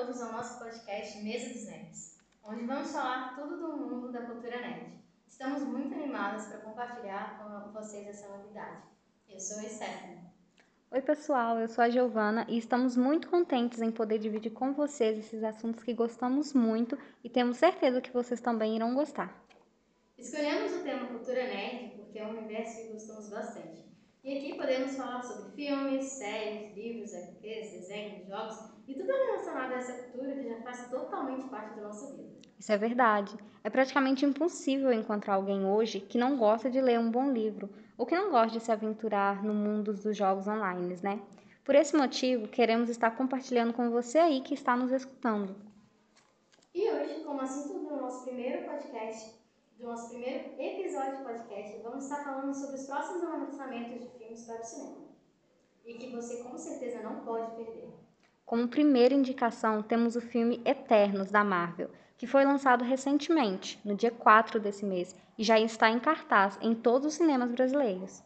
todos ao nosso podcast Mesa dos Nerds, onde vamos falar tudo do mundo da cultura nerd. Estamos muito animadas para compartilhar com vocês essa novidade. Eu sou a Stephanie. Oi, pessoal, eu sou a Giovana e estamos muito contentes em poder dividir com vocês esses assuntos que gostamos muito e temos certeza que vocês também irão gostar. Escolhemos o tema cultura nerd porque é um universo que gostamos bastante. E aqui podemos falar sobre filmes, séries, livros, HQs, desenhos, jogos e tudo relacionado a essa cultura que já faz totalmente parte da nossa vida. Isso é verdade. É praticamente impossível encontrar alguém hoje que não gosta de ler um bom livro ou que não gosta de se aventurar no mundo dos jogos online, né? Por esse motivo, queremos estar compartilhando com você aí que está nos escutando. E hoje, como assunto do nosso primeiro podcast, do nosso primeiro episódio de podcast, vamos estar falando sobre os próximos lançamentos de filmes para o cinema. E que você com certeza não pode perder. Como primeira indicação, temos o filme Eternos da Marvel, que foi lançado recentemente, no dia 4 desse mês, e já está em cartaz em todos os cinemas brasileiros.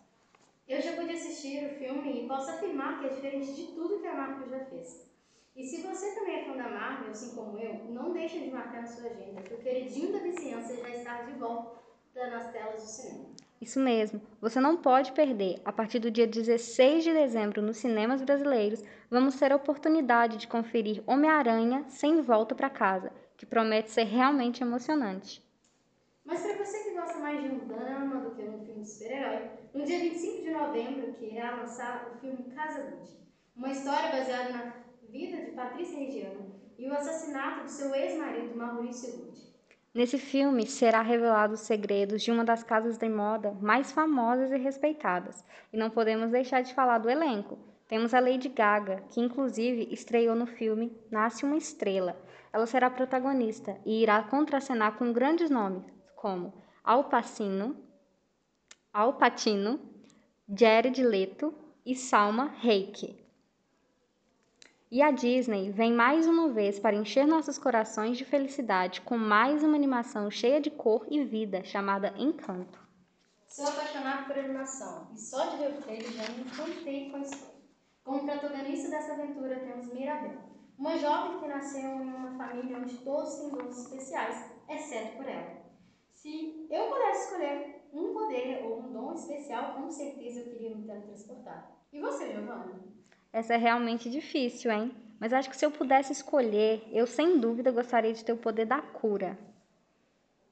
Eu já pude assistir o filme e posso afirmar que é diferente de tudo que a Marvel já fez. E se você também é fã da Marvel, assim como eu, não deixe de marcar na sua agenda que o queridinho da vizinhança já está de volta nas telas do cinema. Isso mesmo, você não pode perder. A partir do dia 16 de dezembro, nos cinemas brasileiros, vamos ter a oportunidade de conferir Homem-Aranha sem volta para casa, que promete ser realmente emocionante. Mas para você que gosta mais de um drama do que um filme de super-herói, no dia 25 de novembro que irá lançar o filme Casa Grande, uma história baseada na vida de Patrícia Regiano e o assassinato de seu ex-marido Maurício Gucci. Nesse filme será revelado os segredos de uma das casas de moda mais famosas e respeitadas. E não podemos deixar de falar do elenco. Temos a Lady Gaga, que inclusive estreou no filme Nasce uma Estrela. Ela será protagonista e irá contracenar com grandes nomes como Al Pacino, Al Pacino, Jared Leto e Salma Hayek. E a Disney vem mais uma vez para encher nossos corações de felicidade com mais uma animação cheia de cor e vida chamada Encanto. Sou apaixonado por animação e só de ver o trailer já me encantei com a história. Como protagonista dessa aventura temos Mirabel, uma jovem que nasceu em uma família onde todos têm dons especiais, exceto por ela. Se eu pudesse escolher um poder ou um dom especial, com certeza eu queria me teletransportar. E você, Giovanna? Essa é realmente difícil, hein? Mas acho que se eu pudesse escolher, eu sem dúvida gostaria de ter o poder da cura.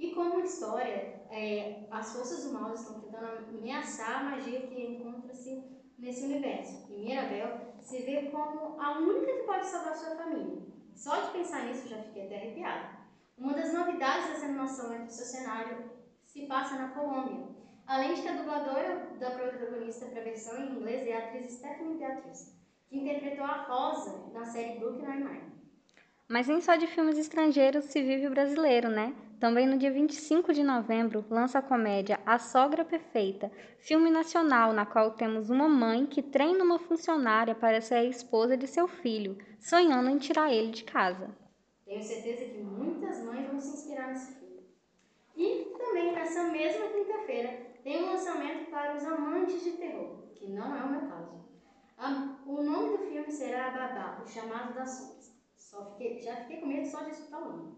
E como história, é, as forças do mal estão tentando ameaçar a magia que encontra-se nesse universo. E Mirabel se vê como a única que pode salvar sua família. Só de pensar nisso já fiquei até arrepiada. Uma das novidades dessa animação é que o seu cenário se passa na Colômbia. Além de que a dubladora da protagonista para a versão em inglês é a atriz Stephanie Beatriz que interpretou a Rosa na série Brooklyn Nine-Nine. Mas nem só de filmes estrangeiros se vive o brasileiro, né? Também no dia 25 de novembro lança a comédia A Sogra Perfeita, filme nacional na qual temos uma mãe que treina uma funcionária para ser a esposa de seu filho, sonhando em tirar ele de casa. Tenho certeza que muitas mães vão se inspirar nesse filme. E também nessa mesma quinta-feira tem um lançamento para os amantes de terror, que não é o meu caso. O nome do filme será Babá, o chamado das sombras. Só fiquei, já fiquei com medo só de escutar o nome.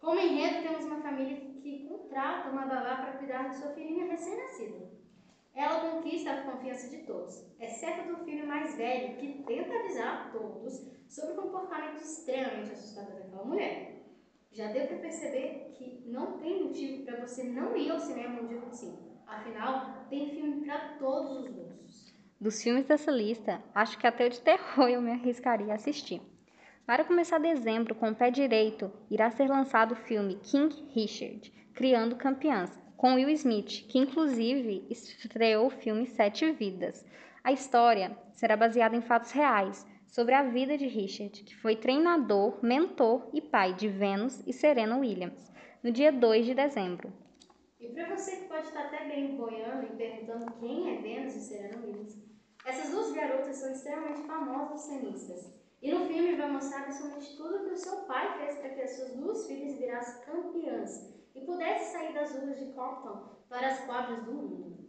Como enredo, temos uma família que contrata uma babá para cuidar de sua filhinha recém-nascida. Ela conquista a confiança de todos, exceto do filho mais velho, que tenta avisar a todos sobre o comportamento extremamente assustador daquela mulher. Já deu para perceber que não tem motivo para você não ir ao cinema no dia 25. Afinal, tem filme para todos os gostos. Dos filmes dessa lista, acho que até o de terror eu me arriscaria a assistir. Para começar dezembro com o pé direito, irá ser lançado o filme King Richard, Criando Campeãs, com Will Smith, que inclusive estreou o filme Sete Vidas. A história será baseada em fatos reais sobre a vida de Richard, que foi treinador, mentor e pai de Venus e Serena Williams, no dia 2 de dezembro. E para você que pode estar até bem boiando e perguntando quem é Venus e Serena são extremamente famosas tenistas. E no filme vai mostrar principalmente tudo que o seu pai fez para que as suas duas filhas virassem campeãs e pudessem sair das ruas de Compton para as quadras do mundo.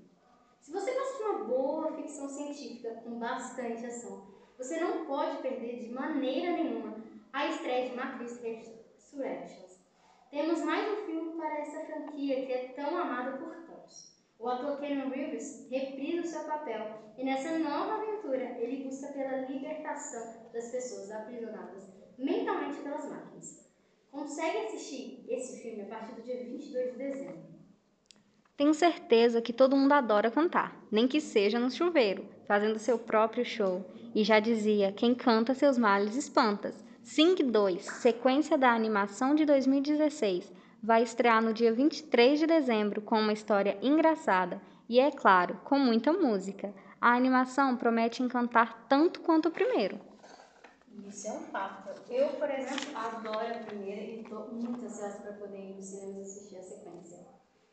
Se você gosta de uma boa ficção científica com bastante ação, você não pode perder de maneira nenhuma a estreia de Matrix Resurrections. Temos mais um filme para essa franquia que é tão amada por todos. O ator Keanu Reeves reprisa o seu papel e nessa nova aventura ele busca pela libertação das pessoas aprisionadas mentalmente pelas máquinas. Consegue assistir esse filme a partir do dia 22 de dezembro. Tenho certeza que todo mundo adora cantar, nem que seja no chuveiro, fazendo seu próprio show. E já dizia: quem canta seus males espantas. Sing 2, sequência da animação de 2016, vai estrear no dia 23 de dezembro com uma história engraçada e, é claro, com muita música. A animação promete encantar tanto quanto o primeiro. Isso é um fato. Eu, por exemplo, adoro a primeira e estou muito ansiosa para poder ir no cinema assistir a sequência.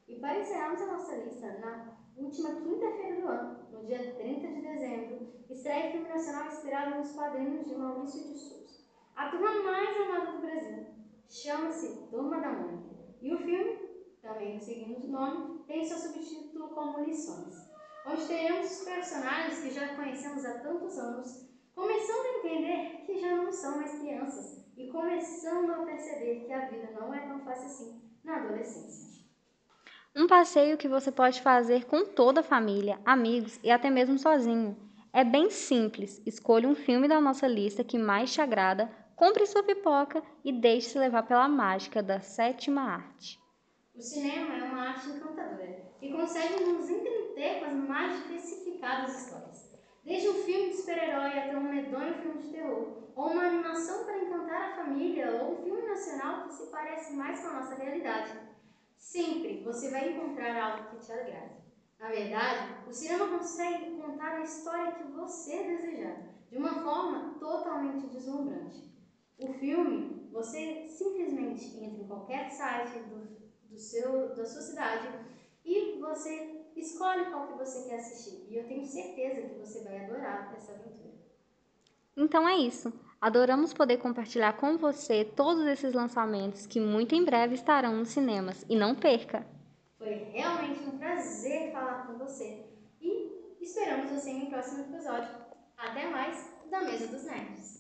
E para encerrarmos a nossa lista, na última quinta-feira do ano, no dia 30 de dezembro, estreia o filme nacional inspirado nos quadrinhos de Maurício de Souza. A turma mais amada do Brasil. Chama-se Turma da Mônica. E o filme, também seguindo o nome, tem seu subtítulo como Lições, onde teremos os personagens que já conhecemos há tantos anos, começando a entender que já não são mais crianças e começando a perceber que a vida não é tão fácil assim na adolescência. Um passeio que você pode fazer com toda a família, amigos e até mesmo sozinho. É bem simples. Escolha um filme da nossa lista que mais te agrada, compre sua pipoca e deixe-se levar pela mágica da sétima arte. O cinema é uma arte encantadora e consegue nos entreter com as mais diversificadas histórias. Desde um filme de super-herói até um medonho filme de terror, ou uma animação para encantar a família, ou um filme nacional que se parece mais com a nossa realidade. Sempre você vai encontrar algo que te agrade. Na verdade, o cinema consegue contar a história que você desejar, de uma forma totalmente deslumbrante. O filme, você simplesmente entra em qualquer site do, do seu, da sua cidade e você escolhe qual que você quer assistir. E eu tenho certeza que você vai adorar essa aventura. Então é isso. Adoramos poder compartilhar com você todos esses lançamentos que muito em breve estarão nos cinemas. E não perca! Foi realmente um prazer falar com você. E esperamos você em um próximo episódio. Até mais da Mesa dos Nerds!